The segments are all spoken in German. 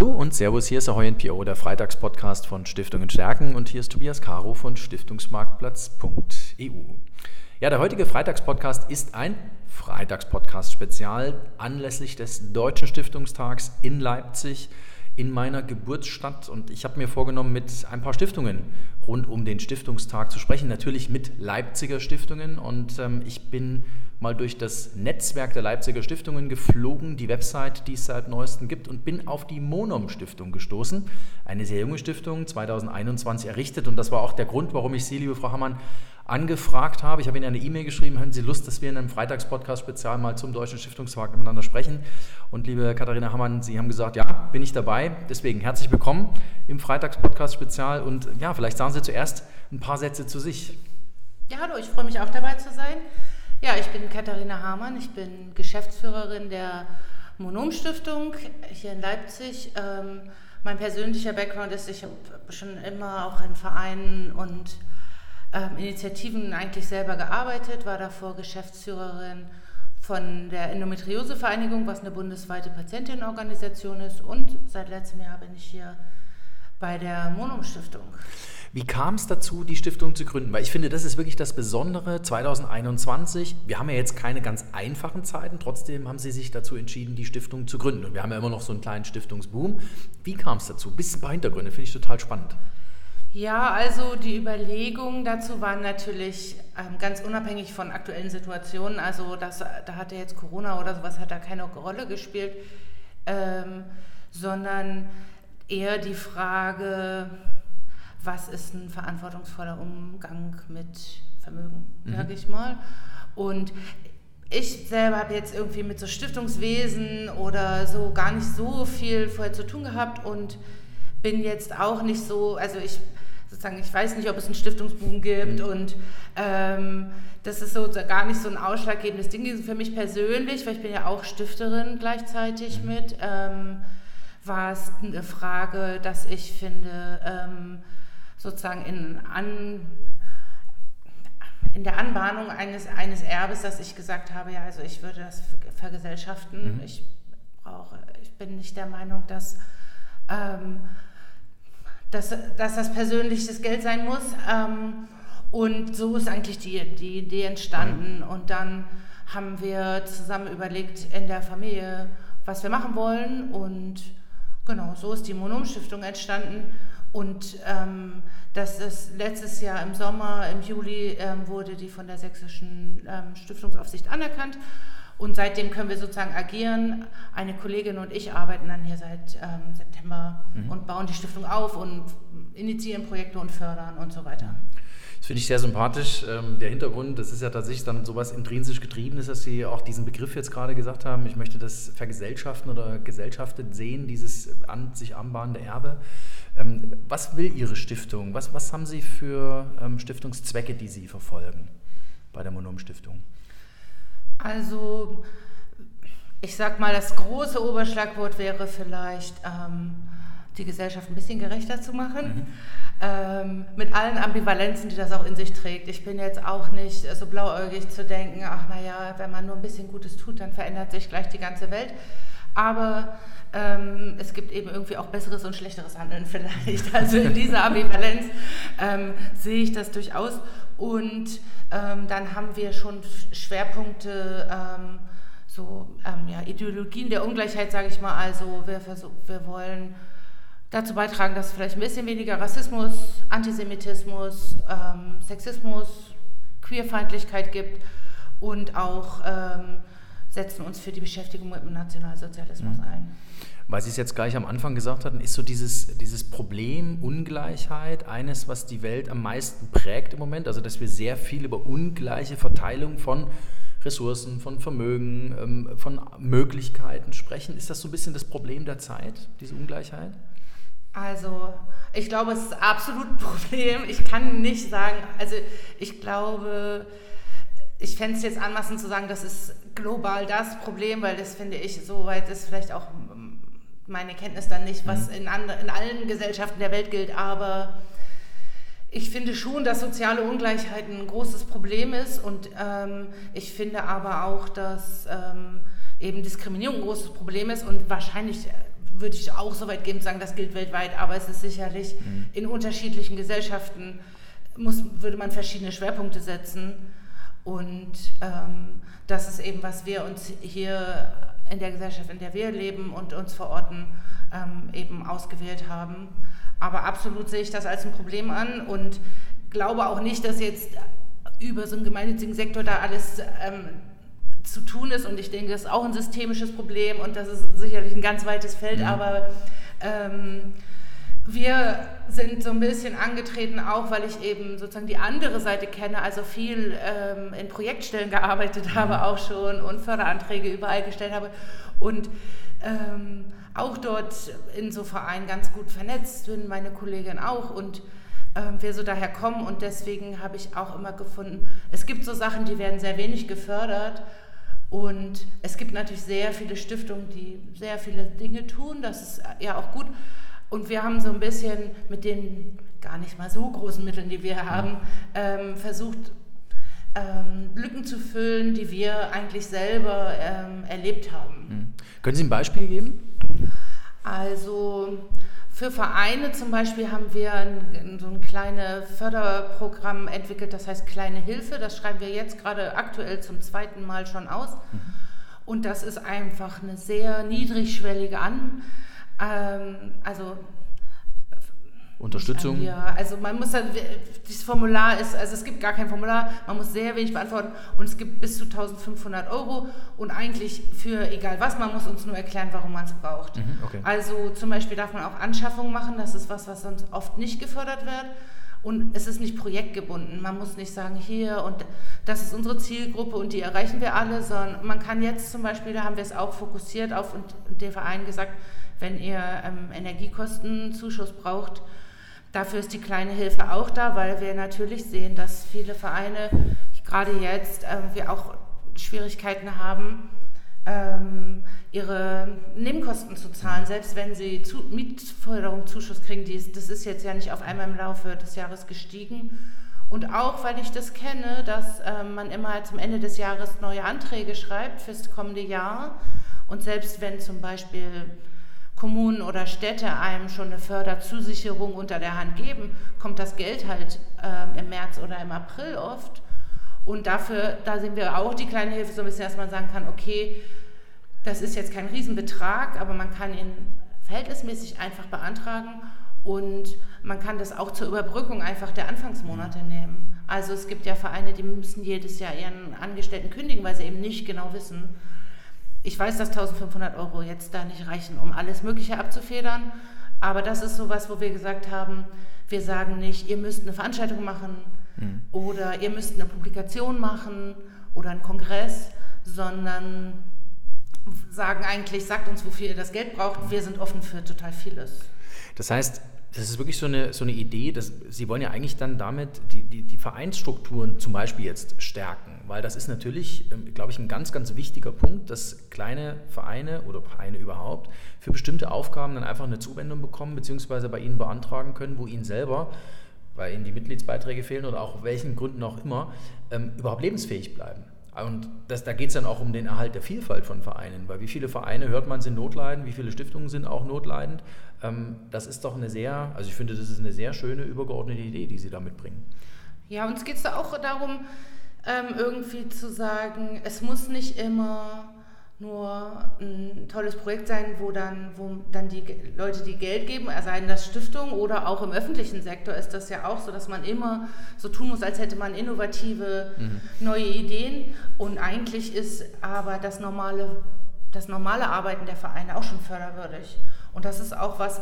Hallo und Servus, hier ist Ahoy NPO, der Freitagspodcast von Stiftungen Stärken. Und hier ist Tobias Caro von Stiftungsmarktplatz.eu. Ja, der heutige Freitagspodcast ist ein Freitagspodcast-Spezial anlässlich des Deutschen Stiftungstags in Leipzig in meiner Geburtsstadt. Und ich habe mir vorgenommen, mit ein paar Stiftungen rund um den Stiftungstag zu sprechen, natürlich mit Leipziger Stiftungen. Und ähm, ich bin mal durch das Netzwerk der Leipziger Stiftungen geflogen, die Website, die es seit neuestem gibt, und bin auf die Monom Stiftung gestoßen. Eine sehr junge Stiftung, 2021 errichtet. Und das war auch der Grund, warum ich Sie, liebe Frau Hammann, angefragt habe. Ich habe Ihnen eine E-Mail geschrieben, haben Sie Lust, dass wir in einem Freitagspodcast-Spezial mal zum Deutschen Stiftungstag miteinander sprechen? Und liebe Katharina Hammann, Sie haben gesagt, ja, bin ich dabei. Deswegen herzlich willkommen im Freitagspodcast-Spezial. Und ja, vielleicht sagen Sie zuerst ein paar Sätze zu sich. Ja, hallo, ich freue mich auch dabei zu sein. Ja, ich bin Katharina Hamann, ich bin Geschäftsführerin der Monom Stiftung hier in Leipzig. Ähm, mein persönlicher Background ist, ich habe schon immer auch in Vereinen und ähm, Initiativen eigentlich selber gearbeitet, war davor Geschäftsführerin von der Endometriose-Vereinigung, was eine bundesweite Patientinnenorganisation ist. Und seit letztem Jahr bin ich hier bei der Monom Stiftung. Wie kam es dazu, die Stiftung zu gründen? Weil ich finde, das ist wirklich das Besondere 2021. Wir haben ja jetzt keine ganz einfachen Zeiten, trotzdem haben Sie sich dazu entschieden, die Stiftung zu gründen. Und wir haben ja immer noch so einen kleinen Stiftungsboom. Wie kam es dazu? Bisschen ein paar Hintergründe, finde ich total spannend. Ja, also die Überlegungen dazu waren natürlich ähm, ganz unabhängig von aktuellen Situationen. Also das, da hatte jetzt Corona oder sowas, hat da keine Rolle gespielt, ähm, sondern eher die Frage, was ist ein verantwortungsvoller Umgang mit Vermögen, mhm. sage ich mal. Und ich selber habe jetzt irgendwie mit so Stiftungswesen oder so gar nicht so viel vorher zu tun gehabt und bin jetzt auch nicht so, also ich sozusagen, ich weiß nicht, ob es einen Stiftungsboom gibt mhm. und ähm, das ist so gar nicht so ein ausschlaggebendes Ding für mich persönlich, weil ich bin ja auch Stifterin gleichzeitig mhm. mit, ähm, war es eine Frage, dass ich finde, ähm, sozusagen in, an, in der Anbahnung eines, eines Erbes, dass ich gesagt habe, ja, also ich würde das vergesellschaften. Mhm. Ich brauche, ich bin nicht der Meinung, dass, ähm, dass, dass das persönliches Geld sein muss. Ähm, und so ist eigentlich die, die Idee entstanden. Mhm. Und dann haben wir zusammen überlegt in der Familie, was wir machen wollen. Und genau, so ist die Monom Stiftung entstanden. Und ähm, das ist letztes Jahr im Sommer, im Juli, ähm, wurde die von der Sächsischen ähm, Stiftungsaufsicht anerkannt. Und seitdem können wir sozusagen agieren. Eine Kollegin und ich arbeiten dann hier seit ähm, September mhm. und bauen die Stiftung auf und initiieren Projekte und fördern und so weiter. Das finde ich sehr sympathisch. Ähm, der Hintergrund, das ist ja tatsächlich dann sowas intrinsisch getriebenes, dass Sie auch diesen Begriff jetzt gerade gesagt haben. Ich möchte das vergesellschaften oder gesellschaftet sehen, dieses an sich anbahnende Erbe. Ähm, was will Ihre Stiftung? Was, was haben Sie für ähm, Stiftungszwecke, die Sie verfolgen bei der Monom Stiftung? Also, ich sag mal, das große Oberschlagwort wäre vielleicht, ähm, die Gesellschaft ein bisschen gerechter zu machen. Mhm. Ähm, mit allen Ambivalenzen, die das auch in sich trägt. Ich bin jetzt auch nicht so blauäugig zu denken, ach naja, wenn man nur ein bisschen Gutes tut, dann verändert sich gleich die ganze Welt. Aber ähm, es gibt eben irgendwie auch besseres und schlechteres Handeln vielleicht. Also in dieser Ambivalenz ähm, sehe ich das durchaus. Und ähm, dann haben wir schon Schwerpunkte, ähm, so ähm, ja, Ideologien der Ungleichheit, sage ich mal. Also wir, wir wollen dazu beitragen, dass es vielleicht ein bisschen weniger Rassismus, Antisemitismus, ähm, Sexismus, Queerfeindlichkeit gibt und auch setzen uns für die Beschäftigung mit dem Nationalsozialismus mhm. ein. Weil Sie es jetzt gleich am Anfang gesagt hatten, ist so dieses, dieses Problem Ungleichheit eines, was die Welt am meisten prägt im Moment. Also, dass wir sehr viel über ungleiche Verteilung von Ressourcen, von Vermögen, ähm, von Möglichkeiten sprechen. Ist das so ein bisschen das Problem der Zeit, diese Ungleichheit? Also, ich glaube, es ist absolut ein Problem. Ich kann nicht sagen, also ich glaube, ich fände es jetzt anmaßend zu sagen, das ist global das Problem, weil das finde ich, soweit ist vielleicht auch meine Kenntnis dann nicht, was mhm. in, andre, in allen Gesellschaften der Welt gilt, aber ich finde schon, dass soziale Ungleichheit ein großes Problem ist und ähm, ich finde aber auch, dass ähm, eben Diskriminierung ein großes Problem ist und wahrscheinlich würde ich auch so weit gehen sagen, das gilt weltweit, aber es ist sicherlich mhm. in unterschiedlichen Gesellschaften muss, würde man verschiedene Schwerpunkte setzen. Und ähm, das ist eben, was wir uns hier in der Gesellschaft, in der wir leben und uns verorten, ähm, eben ausgewählt haben. Aber absolut sehe ich das als ein Problem an und glaube auch nicht, dass jetzt über so einen gemeinnützigen Sektor da alles ähm, zu tun ist. Und ich denke, das ist auch ein systemisches Problem und das ist sicherlich ein ganz weites Feld, mhm. aber ähm, wir sind so ein bisschen angetreten, auch weil ich eben sozusagen die andere Seite kenne, also viel ähm, in Projektstellen gearbeitet mhm. habe auch schon und Förderanträge überall gestellt habe und ähm, auch dort in so Vereinen ganz gut vernetzt bin, meine Kollegin auch und ähm, wir so daher kommen und deswegen habe ich auch immer gefunden, es gibt so Sachen, die werden sehr wenig gefördert und es gibt natürlich sehr viele Stiftungen, die sehr viele Dinge tun, das ist ja auch gut. Und wir haben so ein bisschen mit den gar nicht mal so großen Mitteln, die wir haben, ähm, versucht, ähm, Lücken zu füllen, die wir eigentlich selber ähm, erlebt haben. Hm. Können Sie ein Beispiel geben? Also für Vereine zum Beispiel haben wir ein, so ein kleines Förderprogramm entwickelt, das heißt Kleine Hilfe. Das schreiben wir jetzt gerade aktuell zum zweiten Mal schon aus. Mhm. Und das ist einfach eine sehr niedrigschwellige An ähm, also Unterstützung? Ja, also man muss dann, dieses Formular ist, also es gibt gar kein Formular, man muss sehr wenig beantworten und es gibt bis zu 1500 Euro und eigentlich für egal was, man muss uns nur erklären, warum man es braucht. Mhm, okay. Also zum Beispiel darf man auch Anschaffungen machen, das ist was, was sonst oft nicht gefördert wird. Und es ist nicht projektgebunden. Man muss nicht sagen, hier und das ist unsere Zielgruppe und die erreichen wir alle, sondern man kann jetzt zum Beispiel, da haben wir es auch fokussiert auf und der Verein gesagt, wenn ihr ähm, Energiekostenzuschuss braucht, dafür ist die kleine Hilfe auch da, weil wir natürlich sehen, dass viele Vereine gerade jetzt äh, wir auch Schwierigkeiten haben, ähm, ihre Nebenkosten zu zahlen, selbst wenn sie zu, Mietförderungszuschuss kriegen. Die das ist jetzt ja nicht auf einmal im Laufe des Jahres gestiegen. Und auch, weil ich das kenne, dass äh, man immer zum Ende des Jahres neue Anträge schreibt fürs kommende Jahr. Und selbst wenn zum Beispiel Kommunen oder Städte einem schon eine Förderzusicherung unter der Hand geben, kommt das Geld halt äh, im März oder im April oft. Und dafür, da sehen wir auch die kleine Hilfe so ein bisschen, dass man sagen kann, okay, das ist jetzt kein Riesenbetrag, aber man kann ihn verhältnismäßig einfach beantragen und man kann das auch zur Überbrückung einfach der Anfangsmonate nehmen. Also es gibt ja Vereine, die müssen jedes Jahr ihren Angestellten kündigen, weil sie eben nicht genau wissen, ich weiß, dass 1500 Euro jetzt da nicht reichen, um alles Mögliche abzufedern, aber das ist sowas, wo wir gesagt haben, wir sagen nicht, ihr müsst eine Veranstaltung machen mhm. oder ihr müsst eine Publikation machen oder einen Kongress, sondern sagen eigentlich, sagt uns, wofür ihr das Geld braucht, wir sind offen für total vieles. Das heißt, das ist wirklich so eine, so eine Idee, dass Sie wollen ja eigentlich dann damit die, die, die Vereinsstrukturen zum Beispiel jetzt stärken, weil das ist natürlich, ähm, glaube ich, ein ganz, ganz wichtiger Punkt, dass kleine Vereine oder Vereine überhaupt für bestimmte Aufgaben dann einfach eine Zuwendung bekommen, beziehungsweise bei Ihnen beantragen können, wo Ihnen selber, weil Ihnen die Mitgliedsbeiträge fehlen oder auch welchen Gründen auch immer, ähm, überhaupt lebensfähig bleiben. Und das, da geht es dann auch um den Erhalt der Vielfalt von Vereinen, weil wie viele Vereine hört man sind notleidend, wie viele Stiftungen sind auch notleidend. Ähm, das ist doch eine sehr, also ich finde, das ist eine sehr schöne übergeordnete Idee, die Sie da mitbringen. Ja, uns geht es da auch darum, ähm, irgendwie zu sagen, es muss nicht immer nur ein tolles Projekt sein, wo dann, wo dann die Leute, die Geld geben, seien das Stiftungen oder auch im öffentlichen Sektor ist das ja auch so, dass man immer so tun muss, als hätte man innovative mhm. neue Ideen. Und eigentlich ist aber das normale, das normale Arbeiten der Vereine auch schon förderwürdig. Und das ist auch was,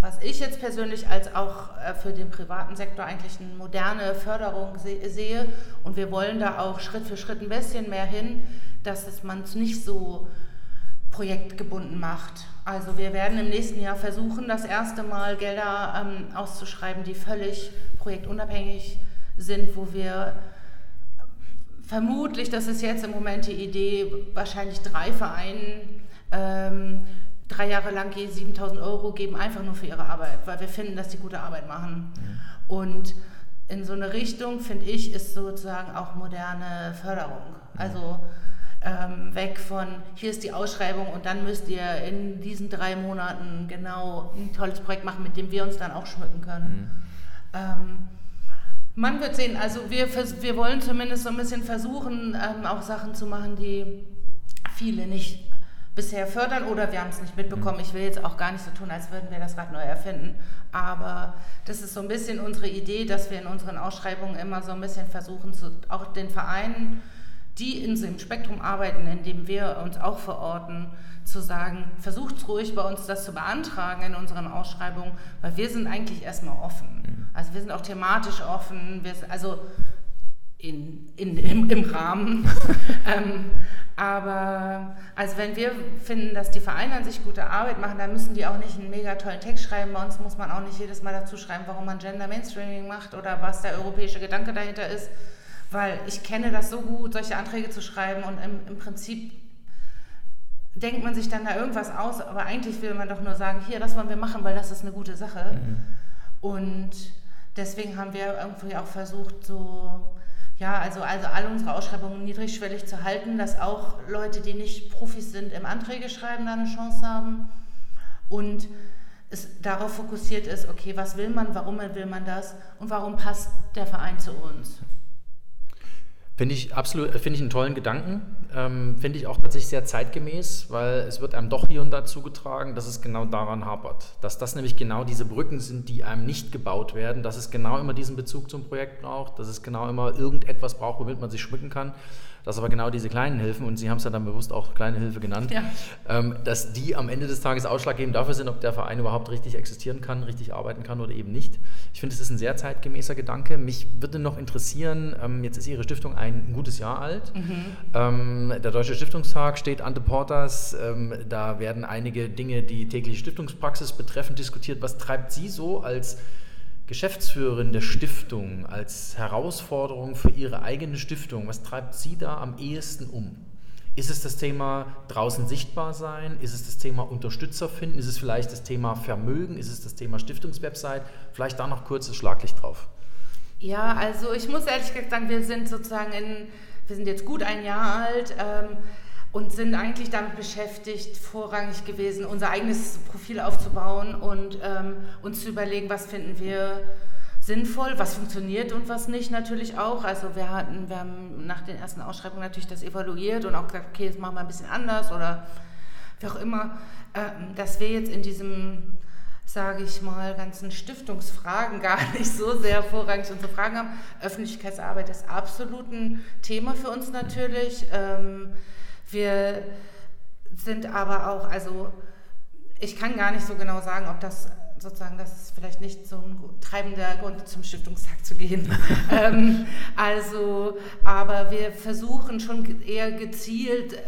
was ich jetzt persönlich als auch äh, für den privaten Sektor eigentlich eine moderne Förderung sehe. Und wir wollen da auch Schritt für Schritt ein bisschen mehr hin dass man es nicht so projektgebunden macht. Also wir werden im nächsten Jahr versuchen, das erste Mal Gelder ähm, auszuschreiben, die völlig projektunabhängig sind, wo wir vermutlich, das ist jetzt im Moment die Idee, wahrscheinlich drei Vereinen ähm, drei Jahre lang je 7000 Euro geben, einfach nur für ihre Arbeit, weil wir finden, dass die gute Arbeit machen. Mhm. Und in so eine Richtung, finde ich, ist sozusagen auch moderne Förderung. Also ähm, weg von, hier ist die Ausschreibung und dann müsst ihr in diesen drei Monaten genau ein tolles Projekt machen, mit dem wir uns dann auch schmücken können. Mhm. Ähm, man wird sehen, also wir, wir wollen zumindest so ein bisschen versuchen, ähm, auch Sachen zu machen, die viele nicht bisher fördern oder wir haben es nicht mitbekommen. Mhm. Ich will jetzt auch gar nicht so tun, als würden wir das Rad neu erfinden. Aber das ist so ein bisschen unsere Idee, dass wir in unseren Ausschreibungen immer so ein bisschen versuchen, zu, auch den Vereinen die in dem Spektrum arbeiten, in dem wir uns auch verorten, zu sagen, versucht ruhig bei uns das zu beantragen in unseren Ausschreibungen, weil wir sind eigentlich erstmal offen. Mhm. Also wir sind auch thematisch offen, wir also in, in, im, im Rahmen. ähm, aber also wenn wir finden, dass die Vereine an sich gute Arbeit machen, dann müssen die auch nicht einen mega tollen Text schreiben. Bei uns muss man auch nicht jedes Mal dazu schreiben, warum man Gender Mainstreaming macht oder was der europäische Gedanke dahinter ist weil ich kenne das so gut, solche Anträge zu schreiben und im, im Prinzip denkt man sich dann da irgendwas aus, aber eigentlich will man doch nur sagen, hier, das wollen wir machen, weil das ist eine gute Sache. Mhm. Und deswegen haben wir irgendwie auch versucht, so, ja, also, also alle unsere Ausschreibungen niedrigschwellig zu halten, dass auch Leute, die nicht Profis sind, im Anträge schreiben, da eine Chance haben. Und es darauf fokussiert ist, okay, was will man, warum will man das und warum passt der Verein zu uns. Finde ich absolut, äh, finde ich einen tollen Gedanken. Ähm, finde ich auch tatsächlich sehr zeitgemäß, weil es wird einem doch hier und da zugetragen, dass es genau daran hapert. Dass das nämlich genau diese Brücken sind, die einem nicht gebaut werden, dass es genau immer diesen Bezug zum Projekt braucht, dass es genau immer irgendetwas braucht, womit man sich schmücken kann. Dass aber genau diese kleinen Hilfen, und Sie haben es ja dann bewusst auch kleine Hilfe genannt, ja. ähm, dass die am Ende des Tages ausschlaggebend dafür sind, ob der Verein überhaupt richtig existieren kann, richtig arbeiten kann oder eben nicht. Ich finde, es ist ein sehr zeitgemäßer Gedanke. Mich würde noch interessieren, ähm, jetzt ist Ihre Stiftung ein gutes Jahr alt. Mhm. Ähm, der Deutsche Stiftungstag steht ante Portas. Ähm, da werden einige Dinge, die tägliche Stiftungspraxis betreffen, diskutiert. Was treibt Sie so als Geschäftsführerin der Stiftung als Herausforderung für Ihre eigene Stiftung, was treibt Sie da am ehesten um? Ist es das Thema draußen sichtbar sein? Ist es das Thema Unterstützer finden? Ist es vielleicht das Thema Vermögen? Ist es das Thema Stiftungswebsite? Vielleicht da noch kurzes Schlaglicht drauf. Ja, also ich muss ehrlich gesagt sagen, wir sind sozusagen in, wir sind jetzt gut ein Jahr alt. Ähm, und sind eigentlich damit beschäftigt, vorrangig gewesen, unser eigenes Profil aufzubauen und ähm, uns zu überlegen, was finden wir sinnvoll, was funktioniert und was nicht natürlich auch. Also wir hatten, wir haben nach den ersten Ausschreibungen natürlich das evaluiert und auch gesagt, okay, das machen wir ein bisschen anders oder wie auch immer, äh, dass wir jetzt in diesem sage ich mal, ganzen Stiftungsfragen gar nicht so sehr vorrangig unsere Fragen haben. Öffentlichkeitsarbeit ist absolut ein Thema für uns natürlich. Ähm, wir sind aber auch, also ich kann gar nicht so genau sagen, ob das sozusagen, das ist vielleicht nicht so ein treibender Grund, zum Stiftungstag zu gehen. ähm, also, aber wir versuchen schon eher gezielt, äh,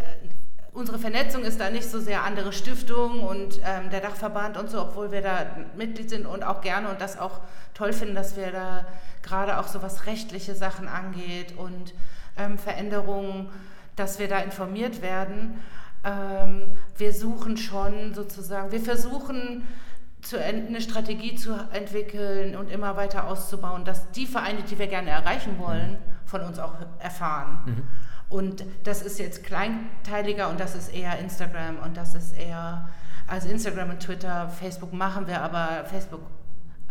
unsere Vernetzung ist da nicht so sehr andere Stiftungen und ähm, der Dachverband und so, obwohl wir da Mitglied sind und auch gerne und das auch toll finden, dass wir da gerade auch so was rechtliche Sachen angeht und ähm, Veränderungen dass wir da informiert werden. Ähm, wir suchen schon sozusagen, wir versuchen zu, eine Strategie zu entwickeln und immer weiter auszubauen, dass die Vereine, die wir gerne erreichen wollen, von uns auch erfahren. Mhm. Und das ist jetzt kleinteiliger und das ist eher Instagram und das ist eher, also Instagram und Twitter, Facebook machen wir, aber Facebook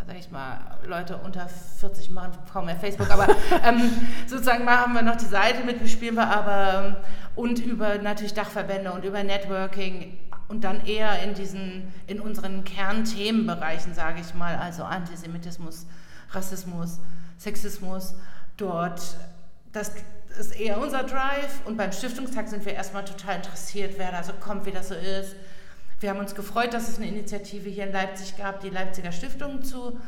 sag ich mal, Leute unter 40 machen kaum mehr Facebook, aber ähm, sozusagen machen wir noch die Seite mit, bespielen wir aber ähm, und über natürlich Dachverbände und über Networking und dann eher in diesen, in unseren Kernthemenbereichen, sage ich mal, also Antisemitismus, Rassismus, Sexismus, dort, das ist eher unser Drive und beim Stiftungstag sind wir erstmal total interessiert, wer da so kommt, wie das so ist wir haben uns gefreut, dass es eine Initiative hier in Leipzig gab, die Leipziger Stiftung zu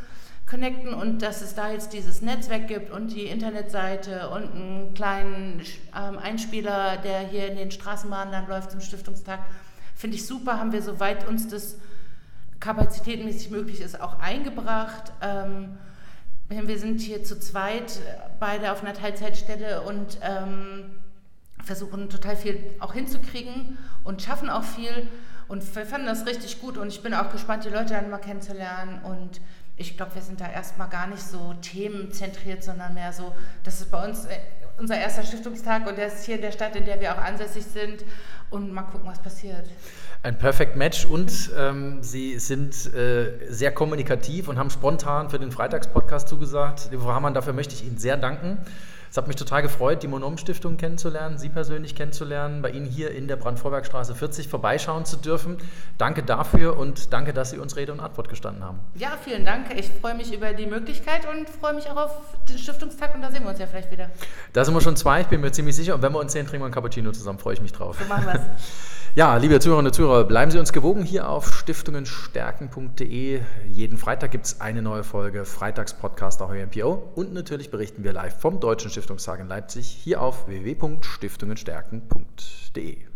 connecten und dass es da jetzt dieses Netzwerk gibt und die Internetseite und einen kleinen ähm, Einspieler, der hier in den Straßenbahnen dann läuft zum Stiftungstag. Finde ich super, haben wir soweit uns das kapazitätenmäßig möglich ist auch eingebracht. Ähm, wir sind hier zu zweit, beide auf einer Teilzeitstelle und ähm, versuchen total viel auch hinzukriegen und schaffen auch viel. Und wir fanden das richtig gut und ich bin auch gespannt, die Leute dann mal kennenzulernen. Und ich glaube, wir sind da erstmal gar nicht so themenzentriert, sondern mehr so, dass es bei uns, äh, unser erster Stiftungstag und der ist hier in der Stadt, in der wir auch ansässig sind. Und mal gucken, was passiert. Ein Perfect Match und ähm, Sie sind äh, sehr kommunikativ und haben spontan für den Freitagspodcast zugesagt. Frau Hamann, dafür möchte ich Ihnen sehr danken. Es hat mich total gefreut, die Monom-Stiftung kennenzulernen, Sie persönlich kennenzulernen, bei Ihnen hier in der Brandvorbergstraße 40 vorbeischauen zu dürfen. Danke dafür und danke, dass Sie uns Rede und Antwort gestanden haben. Ja, vielen Dank. Ich freue mich über die Möglichkeit und freue mich auch auf den Stiftungstag und da sehen wir uns ja vielleicht wieder. Da sind wir schon zwei, ich bin mir ziemlich sicher. Und wenn wir uns sehen, trinken wir ein Cappuccino zusammen, freue ich mich drauf. So machen wir es. Ja, liebe Zuhörerinnen und Zuhörer, bleiben Sie uns gewogen hier auf stiftungenstärken.de. Jeden Freitag gibt es eine neue Folge Freitagspodcast auch NPO und natürlich berichten wir live vom Deutschen Stiftungstag in Leipzig hier auf www.stiftungenstärken.de.